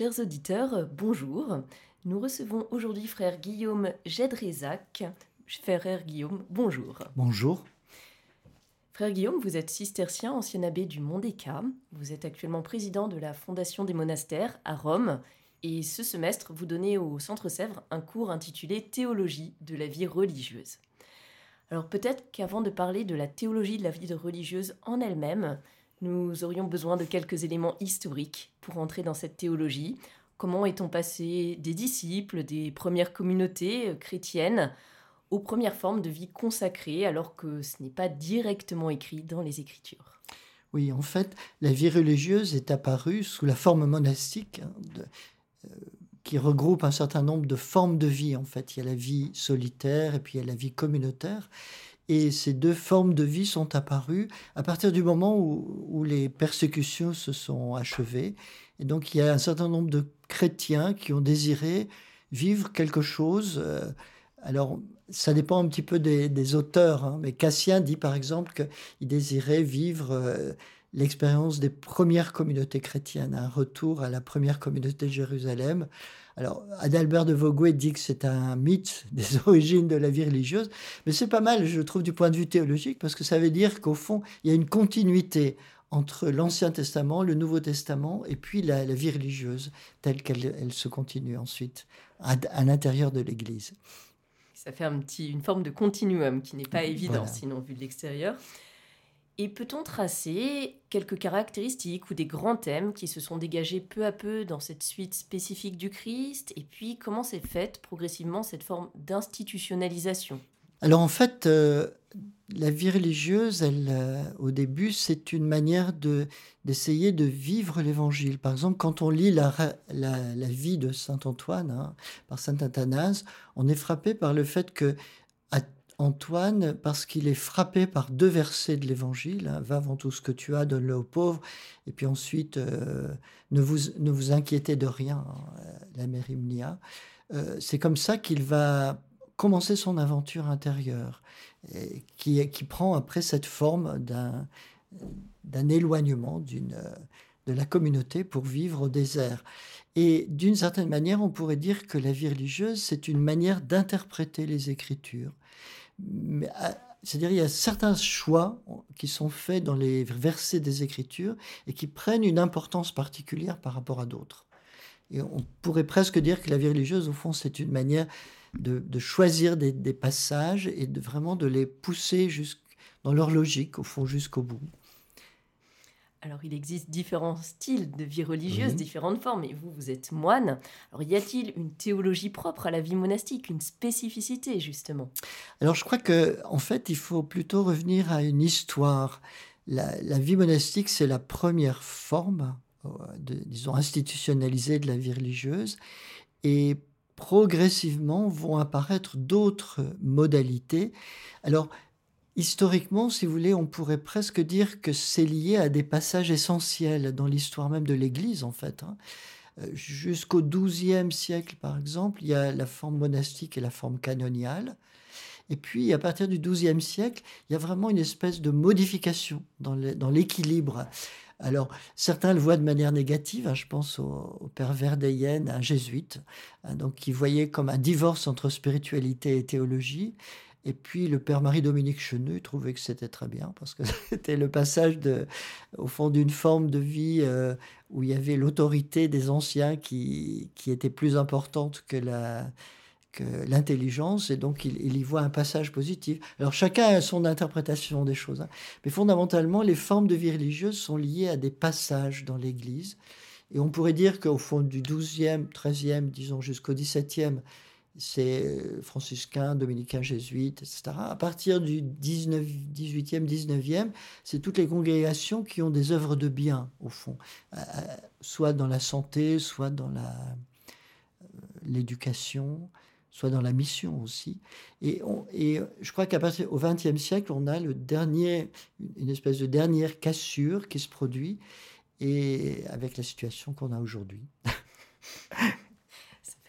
Chers auditeurs, bonjour. Nous recevons aujourd'hui frère Guillaume Jedrezac. Frère Guillaume, bonjour. Bonjour. Frère Guillaume, vous êtes cistercien, ancien abbé du Mont des Cas. Vous êtes actuellement président de la Fondation des monastères à Rome. Et ce semestre, vous donnez au Centre Sèvres un cours intitulé Théologie de la vie religieuse. Alors peut-être qu'avant de parler de la théologie de la vie religieuse en elle-même, nous aurions besoin de quelques éléments historiques pour entrer dans cette théologie. Comment est-on passé des disciples, des premières communautés chrétiennes, aux premières formes de vie consacrée, alors que ce n'est pas directement écrit dans les Écritures? Oui, en fait, la vie religieuse est apparue sous la forme monastique, hein, euh, qui regroupe un certain nombre de formes de vie. En fait, il y a la vie solitaire et puis il y a la vie communautaire. Et ces deux formes de vie sont apparues à partir du moment où, les persécutions se sont achevées. Et donc il y a un certain nombre de chrétiens qui ont désiré vivre quelque chose. Euh, alors ça dépend un petit peu des, des auteurs, hein, mais Cassien dit par exemple qu'il désirait vivre euh, l'expérience des premières communautés chrétiennes, un retour à la première communauté de Jérusalem. Alors, Adalbert de Vogüé dit que c'est un mythe des origines de la vie religieuse, mais c'est pas mal, je trouve, du point de vue théologique, parce que ça veut dire qu'au fond, il y a une continuité entre l'Ancien Testament, le Nouveau Testament, et puis la, la vie religieuse, telle qu'elle elle se continue ensuite à, à l'intérieur de l'Église. Ça fait un petit, une forme de continuum qui n'est pas évident, voilà. sinon, vu de l'extérieur. Et peut-on tracer quelques caractéristiques ou des grands thèmes qui se sont dégagés peu à peu dans cette suite spécifique du Christ? Et puis comment s'est faite progressivement cette forme d'institutionnalisation? Alors en fait, euh, la vie religieuse, elle, euh, au début, c'est une manière de, d'essayer de vivre l'évangile. Par exemple, quand on lit la, vie de Saint Antoine hein, par Saint Athanase, on est frappé par le fait que Antoine parce qu'il est frappé par deux versets de l'Évangile. Hein, Va avant tout ce que tu as, donne-le aux pauvres. Et puis ensuite, euh, ne, vous, ne vous inquiétez de rien, hein, la mère Imnia. Euh, c'est comme ça qu'il va commencer son aventure intérieure, et qui, qui prend après cette forme d'un, éloignement de la communauté pour vivre au désert. Et d'une certaine manière, on pourrait dire que la vie religieuse, c'est une manière d'interpréter les Écritures c'est-à-dire il y a certains choix qui sont faits dans les versets des Écritures et qui prennent une importance particulière par rapport à d'autres. Et on pourrait presque dire que la vie religieuse, au fond, c'est une manière de, choisir des, passages et de vraiment de les pousser dans leur logique, au fond, jusqu'au bout. Alors, il existe différents styles de vie religieuse, mmh. différentes formes, et vous, vous êtes moine. Alors, y a-t-il une théologie propre à la vie monastique, une spécificité, justement? Alors, je crois que, en fait, il faut plutôt revenir à une histoire. La, la vie monastique, c'est la première forme, de, disons, institutionnalisée de la vie religieuse, et progressivement vont apparaître d'autres modalités. Alors, Historiquement, si vous voulez, on pourrait presque dire que c'est lié à des passages essentiels dans l'histoire même de l'Église, en fait. Hein. Jusqu'au XIIe siècle, par exemple, il y a la forme monastique et la forme canoniale. Et puis, à partir du XIIe siècle, il y a vraiment une espèce de modification dans l'équilibre. Alors, certains le voient de manière négative. Hein, je pense au, au père Verdeyen, un jésuite, hein, donc qui voyait comme un divorce entre spiritualité et théologie. Et puis le père Marie-Dominique Cheneux trouvait que c'était très bien parce que c'était le passage de, au fond d'une forme de vie euh, où il y avait l'autorité des anciens qui, était plus importante que la que l'intelligence et donc il, il, y voit un passage positif. Alors chacun a son interprétation des choses, hein. mais fondamentalement les formes de vie religieuse sont liées à des passages dans l'Église et on pourrait dire qu'au fond du 12e, 13e, disons jusqu'au 17e, c'est euh, franciscain, dominicain, jésuite, etc. À partir du 19, 18e, 19e, c'est toutes les congrégations qui ont des œuvres de bien, au fond, euh, euh, soit dans la santé, soit dans l'éducation, soit dans la mission aussi. Et, et je crois qu'à partir au XXe siècle, on a le dernier, une espèce de dernière cassure qui se produit, et avec la situation qu'on a aujourd'hui.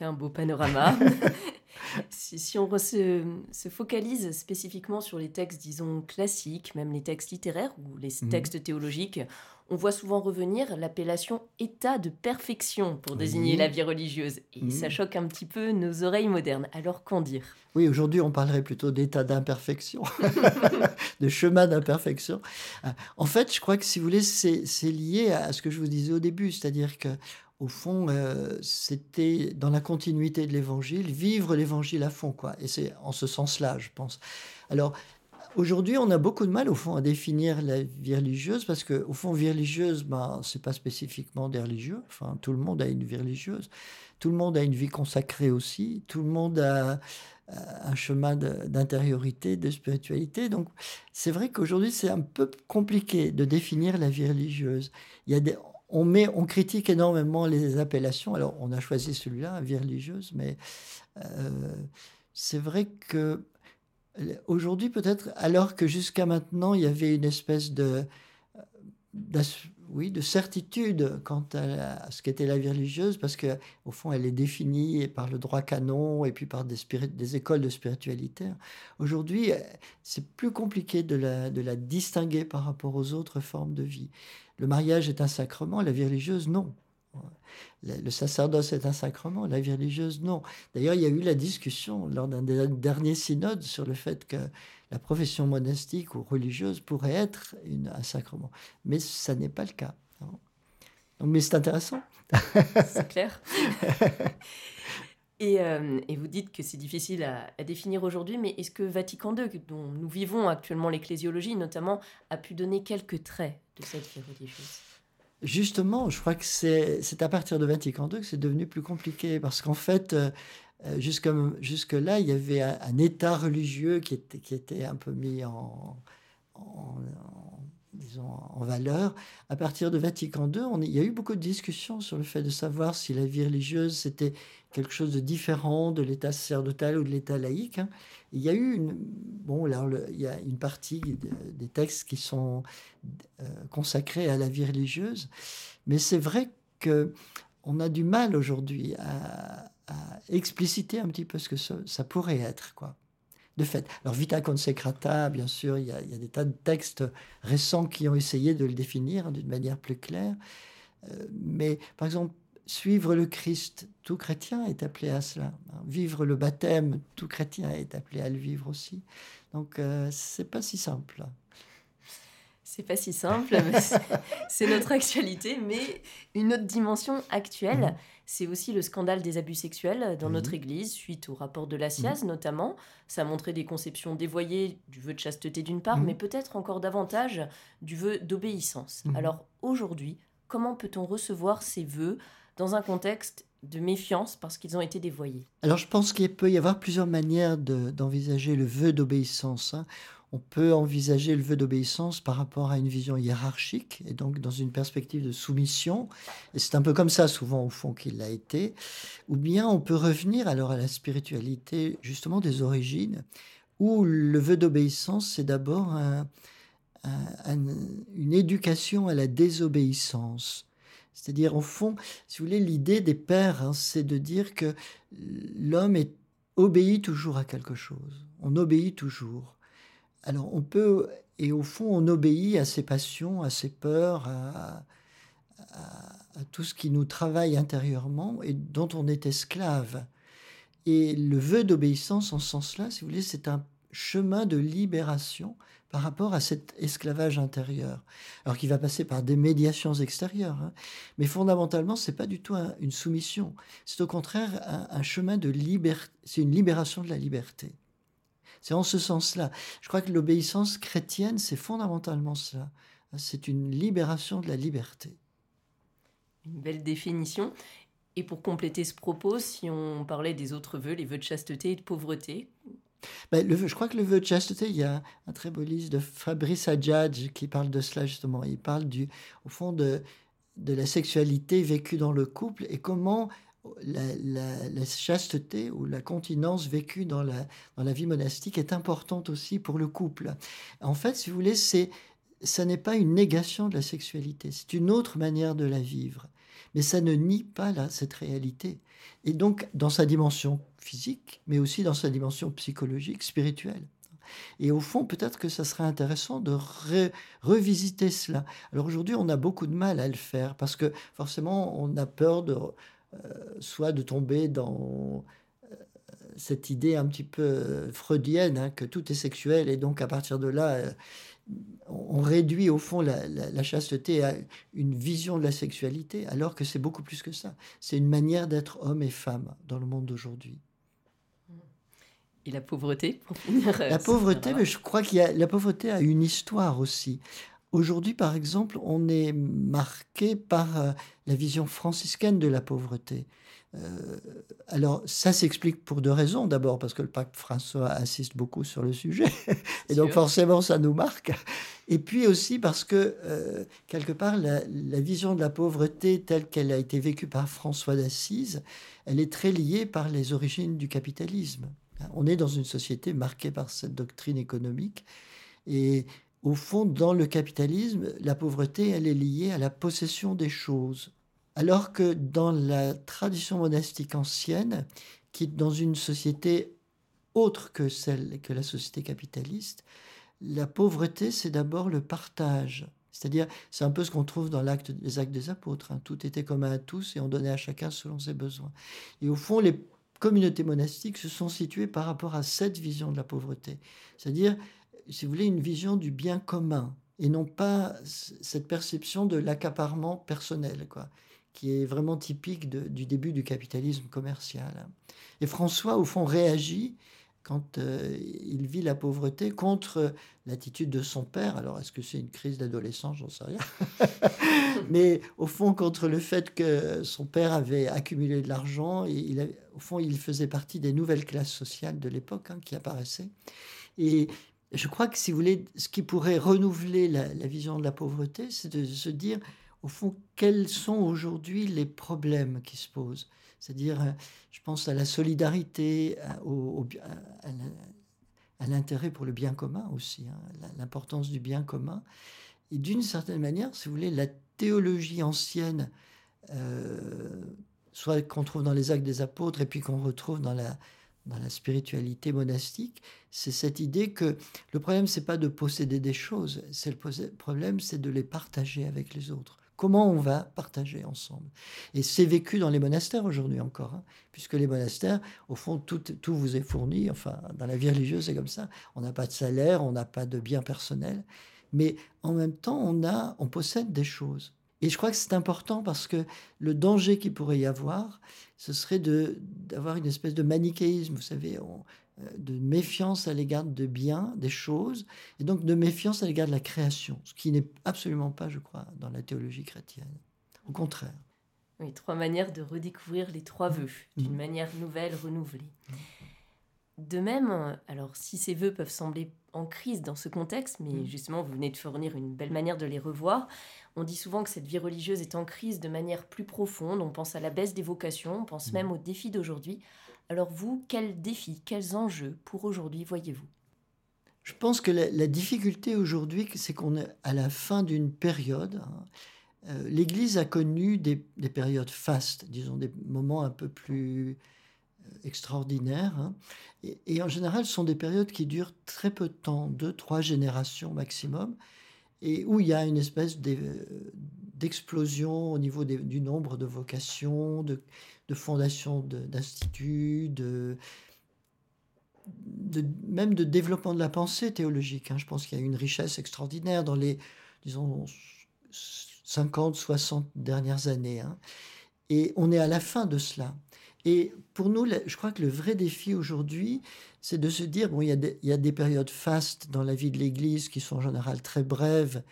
un beau panorama. si, on se, focalise spécifiquement sur les textes, disons, classiques, même les textes littéraires ou les mhm. textes théologiques, on voit souvent revenir l'appellation état de perfection pour désigner la vie religieuse. Et ça mhm. choque un petit peu nos oreilles modernes. Alors qu'en dire? Oui, aujourd'hui, on parlerait plutôt d'état d'imperfection, de chemin d'imperfection. En fait, je crois que si vous voulez, c'est lié à ce que je vous disais au début, c'est-à-dire que au fond, euh, c'était dans la continuité de l'évangile, vivre l'évangile à fond, quoi. Et c'est en ce sens-là, je pense. Alors, aujourd'hui, on a beaucoup de mal, au fond, à définir la vie religieuse, parce que, au fond, vie religieuse, ben, c'est pas spécifiquement des religieux. Enfin, tout le monde a une vie religieuse. Tout le monde a une vie consacrée aussi. Tout le monde a un chemin d'intériorité, de, spiritualité. Donc, c'est vrai qu'aujourd'hui, c'est un peu compliqué de définir la vie religieuse. Il y a des, on, met, on critique énormément les appellations. Alors, on a choisi celui-là, vie religieuse, mais euh, c'est vrai que aujourd'hui, peut-être, alors que jusqu'à maintenant, il y avait une espèce de, oui, de certitude quant à, ce qu'était la vie religieuse, parce que au fond, elle est définie par le droit canon et puis par des, écoles de spiritualité. Aujourd'hui, c'est plus compliqué de la distinguer par rapport aux autres formes de vie. Le mariage est un sacrement, la vie religieuse, non. Le sacerdoce est un sacrement, la vie religieuse, non. D'ailleurs, il y a eu la discussion lors d'un des derniers synodes sur le fait que la profession monastique ou religieuse pourrait être un sacrement. Mais ça n'est pas le cas. Donc, mais c'est intéressant. C'est clair. Euh, et, vous dites que c'est difficile à, définir aujourd'hui, mais est-ce que Vatican II, dont nous vivons actuellement l'ecclésiologie notamment, a pu donner quelques traits Justement, je crois que c'est à partir de Vatican II que c'est devenu plus compliqué, parce qu'en fait, euh, euh, jusque-là, il y avait un, état religieux qui était, qui était un peu mis en, en disons, en valeur. À partir de Vatican II, on, il y a eu beaucoup de discussions sur le fait de savoir si la vie religieuse c'était quelque chose de différent de l'état sacerdotal ou de l'état laïque. Hein. Il y a eu une, bon, là, il y a une partie des textes qui sont euh, consacrés à la vie religieuse, mais c'est vrai que on a du mal aujourd'hui à, expliciter un petit peu ce que ça, ça pourrait être, quoi de fait. Alors Vita Consecrata, bien sûr, il y, a, des tas de textes récents qui ont essayé de le définir d'une manière plus claire. Euh, mais par exemple, suivre le Christ, tout chrétien est appelé à cela. Vivre le baptême, tout chrétien est appelé à le vivre aussi. Donc euh, c'est pas si simple. C'est pas si simple, c'est notre actualité, mais une autre dimension actuelle, mhm. c'est aussi le scandale des abus sexuels dans mhm. notre Église, suite au rapport de la SIAZ mhm. notamment. Ça a montré des conceptions dévoyées du vœu de chasteté d'une part, mais peut-être encore davantage du vœu d'obéissance. Alors aujourd'hui, comment peut-on recevoir ces vœux dans un contexte de méfiance parce qu'ils ont été dévoyés Alors je pense qu'il peut y avoir plusieurs manières d'envisager le vœu d'obéissance. Hein on peut envisager le vœu d'obéissance par rapport à une vision hiérarchique et donc dans une perspective de soumission. Et c'est un peu comme ça souvent au fond qu'il l'a été. Ou bien on peut revenir alors à la spiritualité justement des origines, où le vœu d'obéissance c'est d'abord une éducation à la désobéissance. C'est-à-dire, au fond, si vous voulez, l'idée des pères, hein, c'est de dire que l'homme obéit toujours à quelque chose. On obéit toujours. Alors on peut, et au fond on obéit à ses passions, à ses peurs, à, tout ce qui nous travaille intérieurement et dont on est esclave. Et le vœu d'obéissance en ce sens-là, si vous voulez, c'est un, chemin de libération par rapport à cet esclavage intérieur. Alors qu'il va passer par des médiations extérieures. Hein. Mais fondamentalement, ce n'est pas du tout une soumission. C'est au contraire un, chemin de liberté. C'est une libération de la liberté. C'est en ce sens-là. Je crois que l'obéissance chrétienne, c'est fondamentalement cela. C'est une libération de la liberté. Une belle définition. Et pour compléter ce propos, si on parlait des autres vœux, les vœux de chasteté et de pauvreté, le, je crois que le vœu de chasteté, il y a un très beau livre de Fabrice Adjadj qui parle de cela justement. Il parle du, au fond de, de la sexualité vécue dans le couple et comment la, la, chasteté ou la continence vécue dans la, dans la vie monastique est importante aussi pour le couple. En fait, si vous voulez, c'est, ça n'est pas une négation de la sexualité, c'est une autre manière de la vivre. Mais ça ne nie pas là, cette réalité. Et donc, dans sa dimension physique, mais aussi dans sa dimension psychologique, spirituelle. Et au fond, peut-être que ça serait intéressant de revisiter cela. Alors aujourd'hui, on a beaucoup de mal à le faire parce que forcément, on a peur de euh, soit de tomber dans euh, cette idée un petit peu freudienne hein, que tout est sexuel et donc à partir de là, euh, on réduit au fond la, chasteté à une vision de la sexualité, alors que c'est beaucoup plus que ça. C'est une manière d'être homme et femme dans le monde d'aujourd'hui. Et la pauvreté, pour finir La pauvreté, mais je crois qu'il y a la pauvreté a une histoire aussi. Aujourd'hui, par exemple, on est marqué par euh, la vision franciscaine de la pauvreté. Euh, alors, ça s'explique pour deux raisons. D'abord, parce que le pape François insiste beaucoup sur le sujet, et donc forcément, ça nous marque. Et puis aussi parce que, euh, quelque part, la, vision de la pauvreté telle qu'elle a été vécue par François d'Assise, elle est très liée par les origines du capitalisme. On est dans une société marquée par cette doctrine économique. Et au fond, dans le capitalisme, la pauvreté, elle est liée à la possession des choses. Alors que dans la tradition monastique ancienne, qui dans une société autre que celle que la société capitaliste, la pauvreté, c'est d'abord le partage. C'est-à-dire, c'est un peu ce qu'on trouve dans l'acte, les actes des apôtres. Hein. Tout était commun à tous et on donnait à chacun selon ses besoins. Et au fond, les communautés monastiques se sont situées par rapport à cette vision de la pauvreté. C'est-à-dire, si vous voulez, une vision du bien commun et non pas cette perception de l'accaparement personnel, quoi qui est vraiment typique du début du capitalisme commercial. Et François, au fond, réagit quand euh, il vit la pauvreté contre l'attitude de son père. Alors, est-ce que c'est une crise d'adolescence? J'en sais rien. Mais au fond, contre le fait que son père avait accumulé de l'argent, et au fond, il faisait partie des nouvelles classes sociales de l'époque hein, qui apparaissaient. Et je crois que, si vous voulez, ce qui pourrait renouveler la vision de la pauvreté, c'est de se dire au fond, quels sont aujourd'hui les problèmes qui se posent? C'est-à-dire, euh, je pense à la solidarité, à, l'intérêt pour le bien commun aussi, hein, l'importance du bien commun. Et d'une certaine manière, si vous voulez, la théologie ancienne, euh, soit qu'on trouve dans les actes des apôtres et puis qu'on retrouve dans la, dans la spiritualité monastique, c'est cette idée que le problème, c'est pas de posséder des choses, c'est le problème, c'est de les partager avec les autres. Comment on va partager ensemble Et c'est vécu dans les monastères aujourd'hui encore, hein, puisque les monastères, au fond, tout, vous est fourni. Enfin, dans la vie religieuse, c'est comme ça. On n'a pas de salaire, on n'a pas de biens personnels, mais en même temps, on a, on possède des choses. Et je crois que c'est important parce que le danger qu'il pourrait y avoir, ce serait d'avoir une espèce de manichéisme. Vous savez, on, de méfiance à l'égard de biens, des choses, et donc de méfiance à l'égard de la création, ce qui n'est absolument pas, je crois, dans la théologie chrétienne. Au contraire. Oui, trois manières de redécouvrir les trois vœux, mmh. d'une manière nouvelle, renouvelée. Mmh. De même, alors si ces vœux peuvent sembler en crise dans ce contexte, mais mmh. justement vous venez de fournir une belle manière de les revoir, on dit souvent que cette vie religieuse est en crise de manière plus profonde, on pense à la baisse des vocations, on pense même aux défis d'aujourd'hui. Alors vous, quels défis, quels enjeux pour aujourd'hui voyez-vous? Je pense que la, difficulté aujourd'hui, c'est qu'on est à la fin d'une période. Hein. Euh, L'Église a connu des, périodes fastes, disons des moments un peu plus euh, extraordinaires. Hein. Et, en général, ce sont des périodes qui durent très peu de temps, deux, trois générations maximum, et où il y a une espèce d'explosion au niveau du nombre de vocations, de, de fondations d'instituts, de, même de développement de la pensée théologique. Hein. Je pense qu'il y a une richesse extraordinaire dans les, disons, 50, 60 dernières années. Hein. Et on est à la fin de cela. Et pour nous, je crois que le vrai défi aujourd'hui, c'est de se dire, bon, il y, a des, il y a des périodes fastes dans la vie de l'Église qui sont en général très brèves,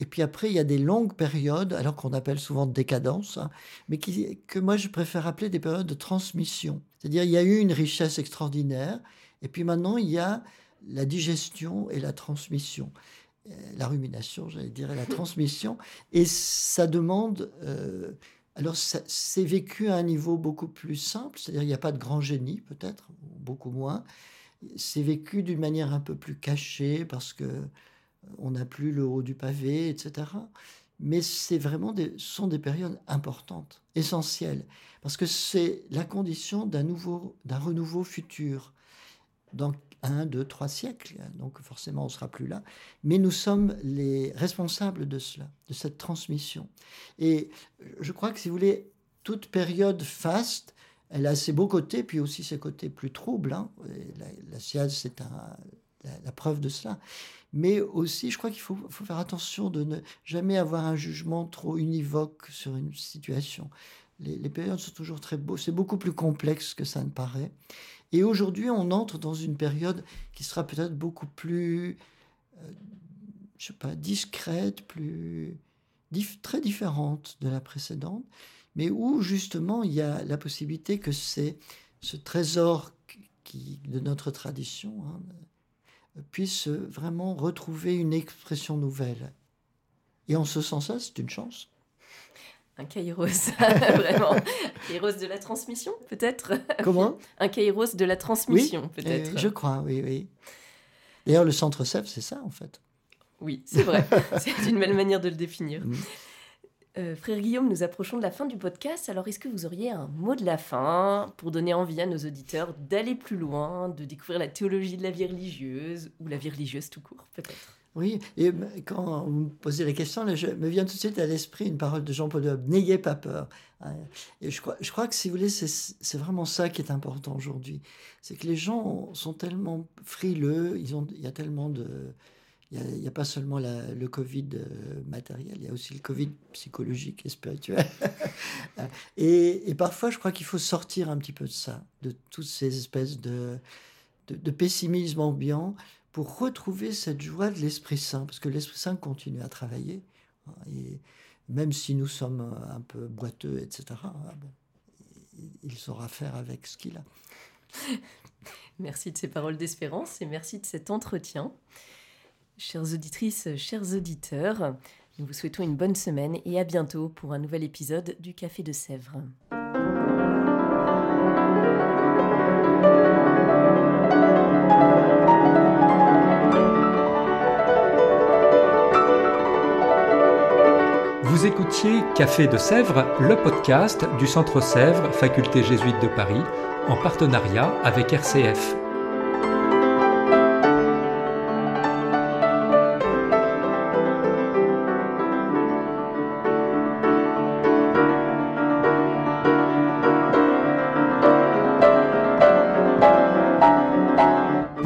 et puis après, il y a des longues périodes, alors qu'on appelle souvent décadence, hein, mais qui, que moi je préfère appeler des périodes de transmission. C'est-à-dire, il y a eu une richesse extraordinaire, et puis maintenant, il y a la digestion et la transmission. Euh, la rumination, j'allais dire, et la transmission. Et ça demande. Euh, alors, c'est vécu à un niveau beaucoup plus simple, c'est-à-dire il n'y a pas de grand génie, peut-être, beaucoup moins. C'est vécu d'une manière un peu plus cachée parce que on n'a plus le haut du pavé, etc. Mais c'est vraiment des, sont des périodes importantes, essentielles, parce que c'est la condition d'un nouveau, d'un renouveau futur dans un, deux, trois siècles. Donc forcément, on sera plus là. Mais nous sommes les responsables de cela, de cette transmission. Et je crois que si vous voulez, toute période faste, elle a ses beaux côtés, puis aussi ses côtés plus troubles. Hein. La, la c'est la, preuve de cela. Mais aussi, je crois qu'il faut, faire attention de ne jamais avoir un jugement trop univoque sur une situation. Les, les périodes sont toujours très beaux. C'est beaucoup plus complexe que ça ne paraît. Et aujourd'hui, on entre dans une période qui sera peut-être beaucoup plus, euh, je sais pas, discrète, plus très différente de la précédente, mais où justement il y a la possibilité que c'est ce trésor qui, de notre tradition hein, puisse vraiment retrouver une expression nouvelle. Et en ce sens-là, c'est une chance un kairos, vraiment. Un kairos de la transmission, peut-être? Comment? Un kairos de la transmission, peut-être. Euh, je crois, oui, oui. D'ailleurs, le centre CEF, c'est ça, en fait. Oui, c'est vrai. c'est une belle manière de le définir. Mm. Euh, frère Guillaume, nous approchons de la fin du podcast. Alors, est-ce que vous auriez un mot de la fin pour donner envie à nos auditeurs d'aller plus loin, de découvrir la théologie de la vie religieuse ou la vie religieuse tout court, peut-être? Oui, et quand vous me posez la question, je, me vient tout de suite à l'esprit une parole de Jean-Paul II, n'ayez pas peur. Hein. Et je crois, je crois que si vous voulez, c'est vraiment ça qui est important aujourd'hui. C'est que les gens sont tellement frileux, ils ont, il y a tellement de... Il n'y a, pas seulement le Covid euh, matériel, il y a aussi le Covid psychologique et spirituel. et, et, parfois, je crois qu'il faut sortir un petit peu de ça, de toutes ces espèces de, de, de pessimisme ambiant pour retrouver cette joie de l'Esprit Saint, parce que l'Esprit Saint continue à travailler, hein, et même si nous sommes un peu boiteux, etc., hein, il saura faire avec ce qu'il a. Merci de ces paroles d'espérance et merci de cet entretien. Chères auditrices, chers auditeurs, nous vous souhaitons une bonne semaine et à bientôt pour un nouvel épisode du Café de Sèvres. Vous écoutiez Café de Sèvres, le podcast du Centre Sèvres, Faculté jésuite de Paris, en partenariat avec RCF.